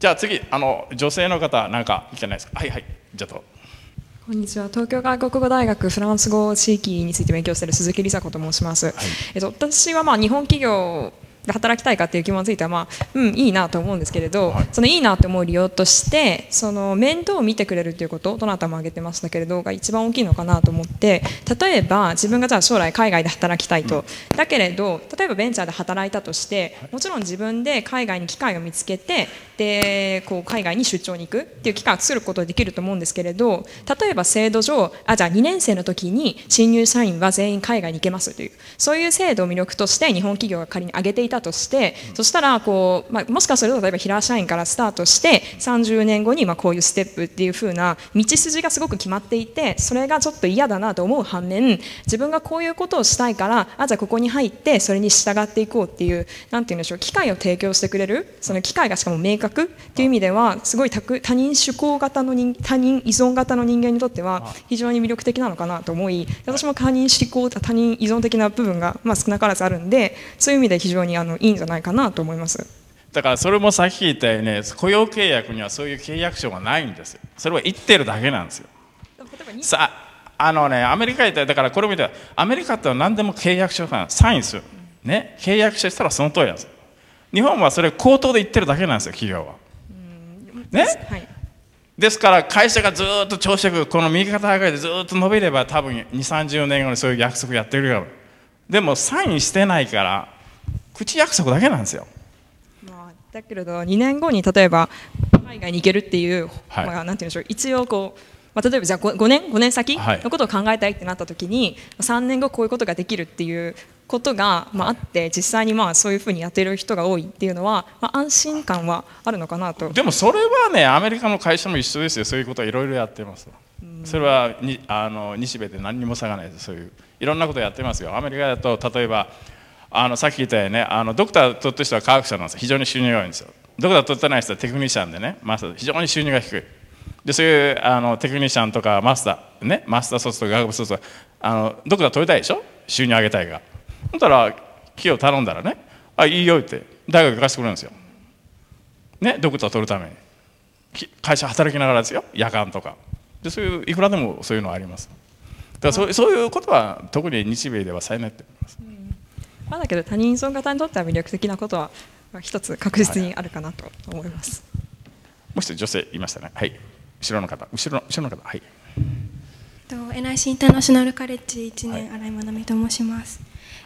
じゃあ次あの女性の方なんかいけないですか。はいはい。じゃあとこんにちは。東京外国語大学フランス語地域について勉強している鈴木梨紗子と申します、はい、えっと、私はまあ日本企業で働きたいかっていう疑問については、まあ、うんいいなと思うんですけれど、はい、そのいいなと思う理由としてその面倒を見てくれるということどなたも挙げてましたけれどが一番大きいのかなと思って例えば自分がじゃあ将来海外で働きたいと、うん、だけれど例えばベンチャーで働いたとしてもちろん自分で海外に機会を見つけてでこう海外に出張に行くっていう機会を作ることができると思うんですけれど例えば制度上あじゃあ2年生の時に新入社員は全員海外に行けますというそういう制度を魅力として日本企業が仮に挙げていたとして、そしたらこう、まあ、もしかすると例えば平社員からスタートして30年後にまあこういうステップっていう風な道筋がすごく決まっていてそれがちょっと嫌だなと思う反面自分がこういうことをしたいからあじゃあここに入ってそれに従っていこうっていうなんて言うんでしょう機会を提供してくれるその機会がしかも明確っていう意味ではすごい他人主向型の人他人依存型の人間にとっては非常に魅力的なのかなと思い私も他人思考他人依存的な部分がまあ少なからずあるんでそういう意味で非常にあのいいんじゃないかなと思います。だからそれもさっき言ったように雇用契約にはそういう契約書がないんですよ。それは言ってるだけなんですよ。さあのね、アメリカ行っただからこれ見てアメリカって何でも契約書がサインする。ね、契約書したらその通りなんですよ。日本はそれ口頭で言ってるだけなんですよ、企業は。ね、はい、ですから会社がずっと朝食この右肩上がりでずっと伸びれば多分2 3 0年後にそういう約束やってるよでもサインしてないから口約束だけなんですよ、まあ、だけれど2年後に例えば海外に行けるっていう、はい、まあ、なんていうんでしょう一応こうまあ、例えばじゃあ 5, 5年 ,5 年先のことを考えたいってなった時に、はい、3年後こういうことができるっていうことが、まあ、あって実際にまあそういうふうにやっている人が多いっていうのは、まあ、安心感はあるのかなと。でもそれはねアメリカの会社も一緒ですよ。そういうことはいろいろやってます。それはにあの日米で何にも差がないです。そういういろんなことやってますよ。アメリカだと例えばあのさっき言ったようにねあのドクター取った人は科学者なんです非常に収入が多いんですよ。ドクター取ってない人はテクニシャンでねマスター。非常に収入が低い。でそういうあのテクニシャンとかマスター。ねマスター卒とか学部卒とかあのドクター取りたいでしょ？収入上げたいが。ほんたら企業頼んだらねあいいよって大学行かせてくれるんですよ。ねドクター取るために。会社働きながらですよ。夜間とか。でそういういくらでもそういうのはあります。だからそうそういうことは特に日米ではさえないって思います、うんまあ、だけど他人尊型にとっては魅力的なことは一つ確実にあるかなと思います、はい、もう一人女性いましたねはい。後ろの方。後ろの後ろの方。はい。と NIC インターナショナルカレッジ1年、はい、新井まなみと申します。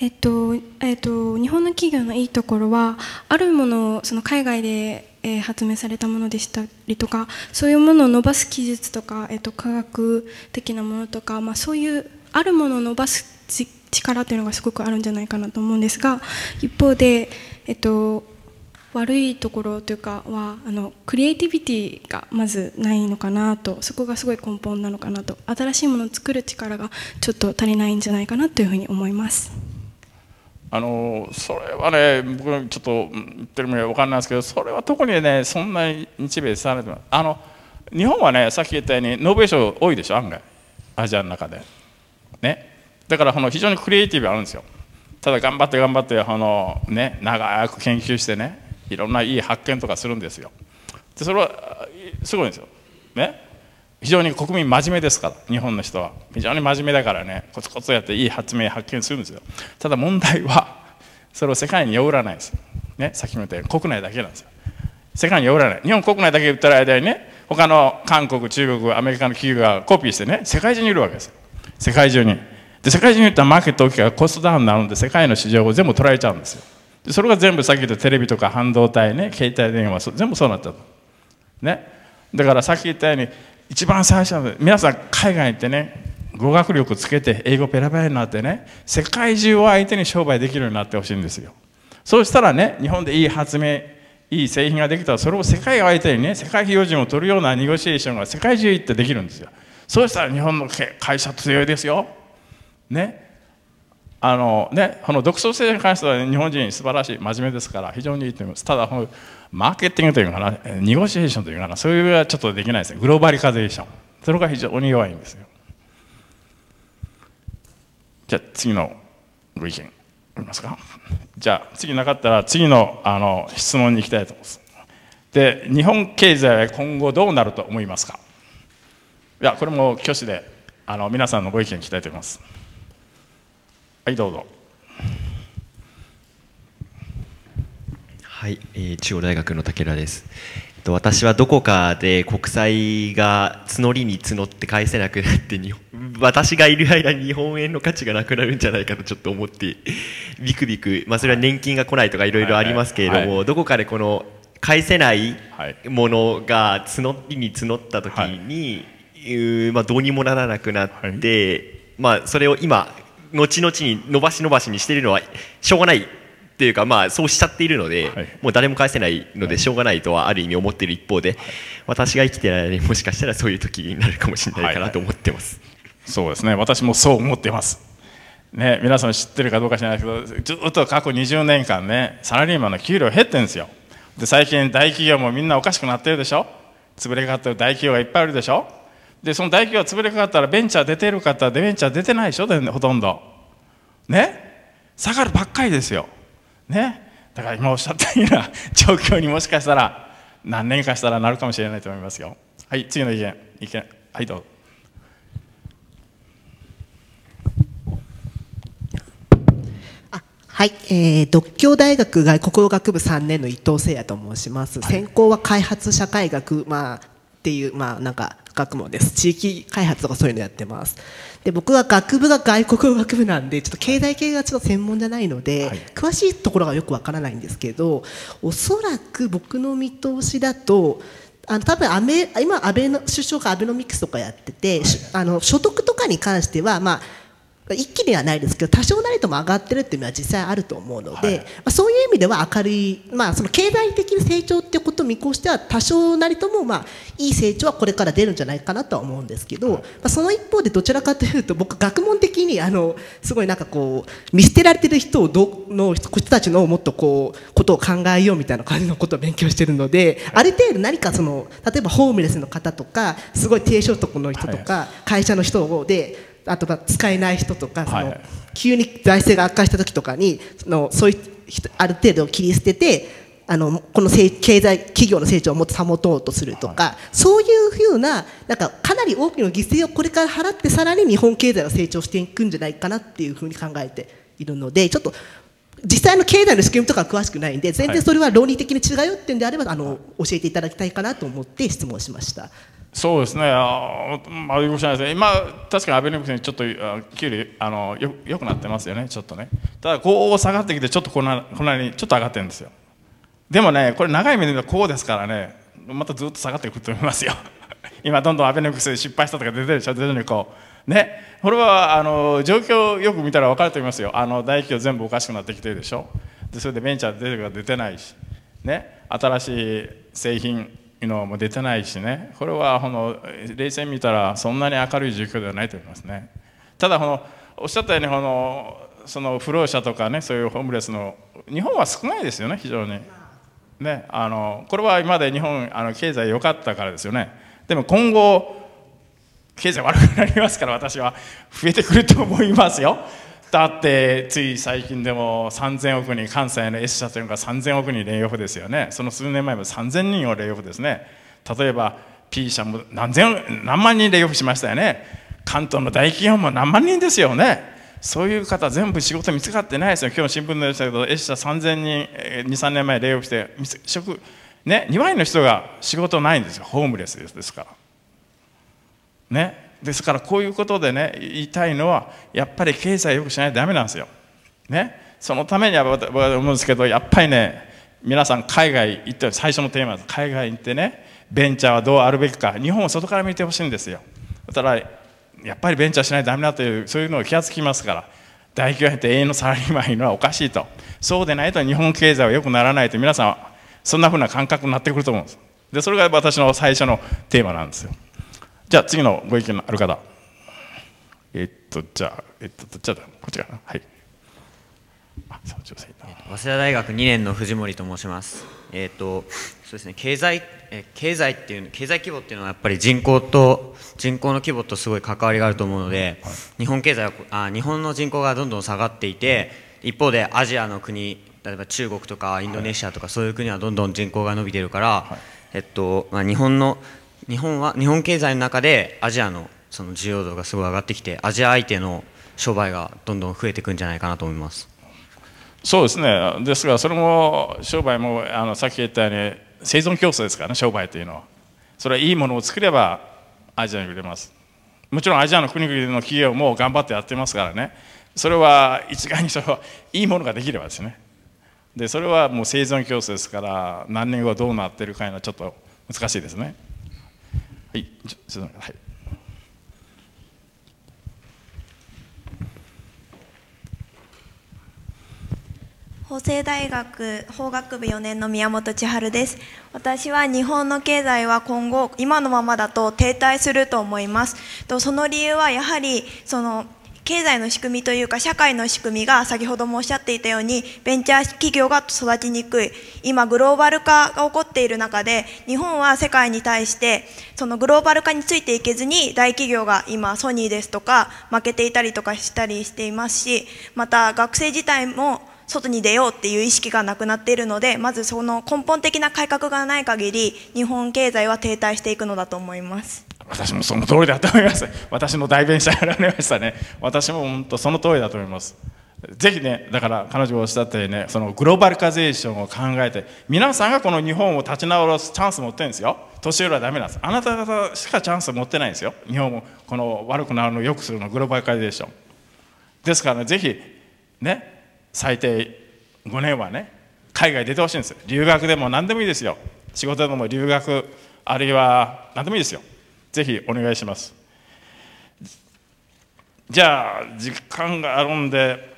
えっとえっと、日本の企業のいいところはあるものをその海外で、えー、発明されたものでしたりとかそういうものを伸ばす技術とか、えっと、科学的なものとか、まあ、そういうあるものを伸ばす力というのがすごくあるんじゃないかなと思うんですが一方で、えっと、悪いところというかはあのクリエイティビティがまずないのかなとそこがすごい根本なのかなと新しいものを作る力がちょっと足りないんじゃないかなというふうに思います。あのそれはね僕ちょっと言ってる意味は分かんないですけどそれは特にねそんなに日米伝われてますあの日本はねさっき言ったようにノーベル賞多いでしょ案外。アジアの中で。ね。だからこの非常にクリエイティブあるんですよ。ただ頑張って頑張ってあの、ね、長く研究してねいろんないい発見とかするんですよ。でそれはすごいんですよ。ね。非常に国民真面目ですから日本の人は。非常に真面目だからねコツコツやっていい発明発見するんですよ。ただ問題はそれを世界に寄らないです。ねさっきも言ったように国内だけなんですよ。世界に寄らない。日本国内だけ言ったら間にね他の韓国中国アメリカの企業がコピーしてね世界中にいるわけです世界中に。で世界中に言ったらマーケット大きいからコストダウンになるので世界の市場を全部取られちゃうんですよ。でそれが全部さっき言ったテレビとか半導体ね携帯電話全部そうなったと。ね。だからさっき言ったように一番最初は皆さん海外行ってね語学力つけて英語ペラペラになってね世界中を相手に商売できるようになってほしいんですよ。そうしたらね日本でいい発明いい製品ができたらそれを世界を相手にね世界標準を取るようなネゴシエーションが世界中行ってできるんですよ。そうしたら日本の会社強いですよ。ね。あのね、この独創性に関しては日本人素晴らしい真面目ですから非常にいいと思います。ただこのマーケティングというかなニゴシエーションというかなそういうはちょっとできないですね。グローバリカゼーション。それが非常に弱いんですよ。じゃあ次のご意見ありますか。じゃあ次なかったら次のあの質問に行きたいと思います。で日本経済は今後どうなると思いますか。いやこれも挙手であの皆さんのご意見聞きたいと思います。はいどうぞ。はい、えー、中央大学の武田です。私はどこかで国債が募りに募って返せなくなって 私がいる間に日本円の価値がなくなるんじゃないかとちょっと思ってビクビク、まあ、それは年金が来ないとかいろいろありますけれども、はいはい、どこかでこの返せないものが募りに募った時に、はい、まあ、どうにもならなくなって、まあ、それを今後々に伸ばし伸ばしにしているのはしょうがないっていうか、まあ、そうしちゃっているので、はい、もう誰も返せないのでしょうがないとはある意味思っている一方で、私が生きてないもしかしたらそういう時になるかもしれないかなと思ってます、はいはい、そうですね。私もそう思ってます。ね、皆さん知ってるかどうか知らないですけどずっと過去20年間ねサラリーマンの給料減ってるんですよ。で最近大企業もみんなおかしくなってるでしょ？潰れかかってる大企業がいっぱいあるでしょ？でその大企業が潰れかかったらベンチャー出てる方ベンチャー出てないでしょ？ほとんど。ね？下がるばっかりですよ。ね？だから今おっしゃったような 状況にもしかしたら何年かしたらなるかもしれないと思いますよ。はい次の意見。意見。はいどうぞ。はい、えー、独協大学外国語学部3年の伊藤誠也と申します。専攻は開発社会学、まあ、っていう、まあ、なんか学問です。地域開発とかそういうのやってます。で僕は学部が外国語学部なんでちょっと経済系がちょっと専門じゃないので、はい、詳しいところがよくわからないんですけどおそらく僕の見通しだとあの多分アメ今安倍の首相がアベノミクスとかやってて、はい、あの所得とかに関してはまあ一気にはないですけど多少なりとも上がってるっていうのは実際あると思うので、はい、まあ、そういう意味では明るい、まあ、その経済的に成長っていうことを見越しては多少なりともまあいい成長はこれから出るんじゃないかなとは思うんですけど、はい、まあ、その一方でどちらかというと僕学問的にあのすごいなんかこう見捨てられてる人をどの人たちのもっとこうことを考えようみたいな感じのことを勉強してるのである程度何かその例えばホームレスの方とかすごい低所得の人とか会社の人であとは使えない人とかその、急に財政が悪化した時とかにそのそういうある程度切り捨ててあのこの経済企業の成長をもっと保とうとするとか、はい、そういうふうななんかかなり大きな犠牲をこれから払ってさらに日本経済が成長していくんじゃないかなっていうふうに考えているのでちょっと実際の経済の仕組みとか詳しくないんで全然それは論理的に違うよっていうんであればあの教えていただきたいかなと思って質問しました。そうですね、あまあ、よくしないですね、今、確かにアベノミクスにちょっと給料あのよよくなってますよね、ちょっとね。ただ、こう下がってきて、ちょっとこんなこんなにちょっと上がってるんですよ。でもね、これ、長い目で見るとこうですからね、またずっと下がってくると思いますよ。今、どんどんアベノミクス失敗したとか出てるでしょ、徐々にこう。ね、これはあの状況よく見たら分かると思いますよ、あの大企業全部おかしくなってきてるでしょ、でそれでベンチャー出てるか出てないし、ね、新しい製品のも出てないしね。これはこの冷静に見たらそんなに明るい状況ではないと思いますね。ただこのおっしゃったようにこのその不老者とかねそういうホームレスの日本は少ないですよね非常に。ねあのこれは今まで日本あの経済良かったからですよね。でも今後経済悪くなりますから私は増えてくると思いますよ。だってつい最近でも3000億人関西の S 社というのが3000億人レイオフですよね。その数年前も3000人をレイオフですね。例えば P 社も何千何万人レイオフしましたよね。関東の大企業も何万人ですよね。そういう方全部仕事見つかってないですよ。今日新聞でしたけど S 社3000人23年前レイオフして職ね2割の人が仕事ないんですよ。ホームレスですから。ね。ですからこういうことでね言いたいのはやっぱり経済よくしないとダメなんですよ。ね、そのためには僕は思うんですけどやっぱりね皆さん海外行って最初のテーマです海外行ってねベンチャーはどうあるべきか日本を外から見てほしいんですよ。ただやっぱりベンチャーしないとダメだというそういうのを気がつきますから大企業って永遠のサラリーマンいるのはおかしいとそうでないと日本経済は良くならないと皆さんはそんなふうな感覚になってくると思うんですでそれが私の最初のテーマなんですよ。じゃあ次のご意見のある方。えっと、じゃあ、えっと、じゃあ、こっちかな。はい。早稲田大学2年の藤森と申します。えっと、そうですね、経済、え経済っていう、経済規模っていうのはやっぱり人口と、人口の規模とすごい関わりがあると思うので、はい、日本経済は、あ日本の人口がどんどん下がっていて、一方でアジアの国例えば中国とかインドネシアとかそういう国はどんどん人口が伸びてるから、はい、えっとまあ、日本の日本は日本経済の中でアジアのその需要度がすごい上がってきてアジア相手の商売がどんどん増えていくんじゃないかなと思います。そうですね。ですがそれも商売もあのさっき言ったように生存競争ですからね商売というのは。それはいいものを作ればアジアに売れます。もちろんアジアの国々の企業も頑張ってやってますからね。それは一概にそれはいいものができればですね。でそれはもう生存競争ですから何年後どうなってるかいうのはちょっと難しいですね。はいちょっとはい。法政大学法学部4年の宮本千春です。私は日本の経済は今後今のままだと停滞すると思います。とその理由はやはりその経済の仕組みというか社会の仕組みが先ほどもおっしゃっていたようにベンチャー企業が育ちにくい。今グローバル化が起こっている中で日本は世界に対してそのグローバル化についていけずに大企業が今ソニーですとか負けていたりとかしたりしていますしまた学生自体も外に出ようっていう意識がなくなっているのでまずその根本的な改革がない限り日本経済は停滞していくのだと思います。私もその通りだと思います。私の代弁者やられましたね。私も本当その通りだと思います。ぜひねだから彼女がおっしゃったようにねそのグローバルカゼーションを考えて皆さんがこの日本を立ち直らすチャンス持ってるんですよ。年寄りはダメなんです。あなた方しかチャンス持ってないんですよ。日本もこの悪くなるのを良くするのグローバルカゼーション。ですからねぜひね最低5年はね海外出てほしいんです。留学でも何でもいいですよ。仕事でも留学あるいは何でもいいですよ。ぜひお願いします。じゃあ時間があるんで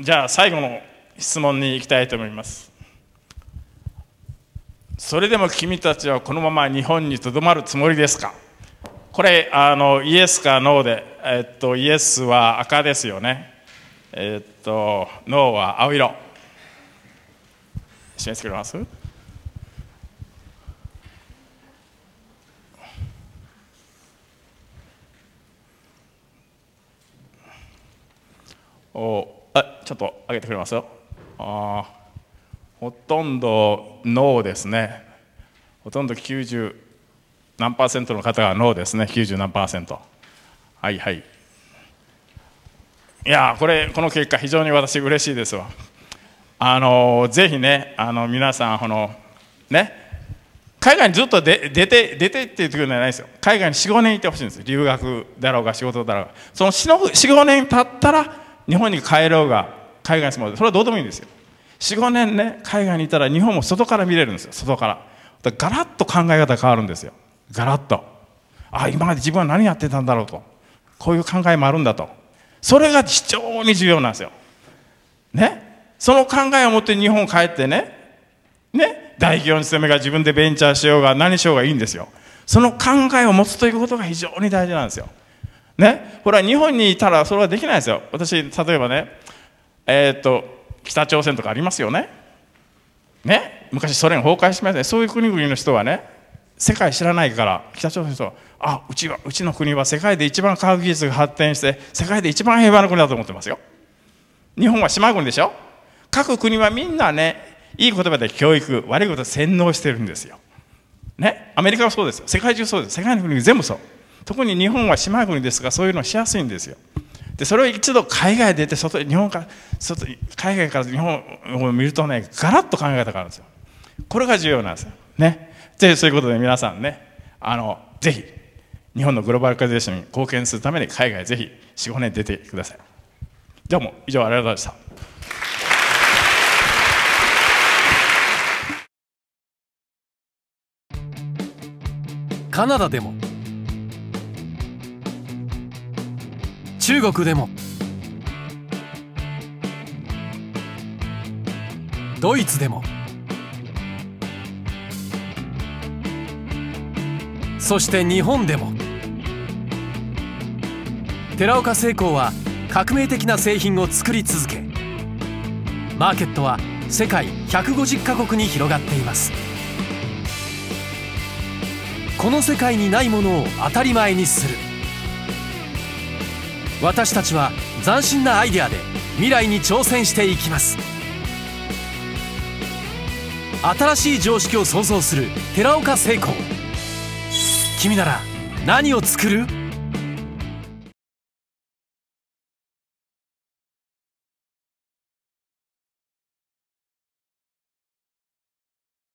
じゃあ最後の質問に行きたいと思います。それでも君たちはこのまま日本にとどまるつもりですか？これあのイエスかノーで、えっと、イエスは赤ですよね。え、っと脳は青色。一緒に作ります？おあちょっと上げてくれますよ。あほとんど脳ですね。ほとんど90何パーセントの方が脳ですね。90何パーセント。はいはい。いやこれこの結果非常に私嬉しいですわ。あのぜひねあの皆さんこのね海外にずっと出て出てっていうところじゃないですよ。海外に45年いてほしいんです。留学だろうが仕事だろうが。その45年経ったら日本に帰ろうが海外に住もうそれはどうでもいいんですよ。45年ね海外にいたら日本も外から見れるんですよ。外から。だからガラッと考え方変わるんですよ。ガラッと。あ今まで自分は何やってたんだろうと。こういう考えもあるんだと。それが非常に重要なんですよ。ね、その考えを持って日本帰ってね、ね、大企業に勤めが自分でベンチャーしようが何しようがいいんですよ。その考えを持つということが非常に大事なんですよ。ね、これは日本にいたらそれはできないですよ。私、例えばね、えー、っと、北朝鮮とかありますよね。ね、昔ソ連崩壊しましたね。そういう国々の人はね、世界知らないから北朝鮮の人はあうちはうちの国は世界で一番科学技術が発展して世界で一番平和な国だと思ってますよ。日本は島国でしょ。各国はみんなねいい言葉で教育悪いことで洗脳してるんですよ。ね。アメリカはそうですよ。世界中そうです。世界の国全部そう。特に日本は島国ですがそういうのしやすいんですよ。でそれを一度海外出て外日本から外海外から日本を見るとねガラッと考え方があるんですよ。これが重要なんですよ。ね。ぜひそういうことで皆さんねあのぜひ日本のグローバルカゼーションに貢献するために海外ぜひ45年出てください。どうも以上ありがとうございました。カナダでも中国でも。ドイツでも。そして日本でも。寺岡製鋼は革命的な製品を作り続けマーケットは世界150カ国に広がっています。この世界にないものを当たり前にする。私たちは斬新なアイデアで未来に挑戦していきます。新しい常識を創造する寺岡成功君なら何を作る？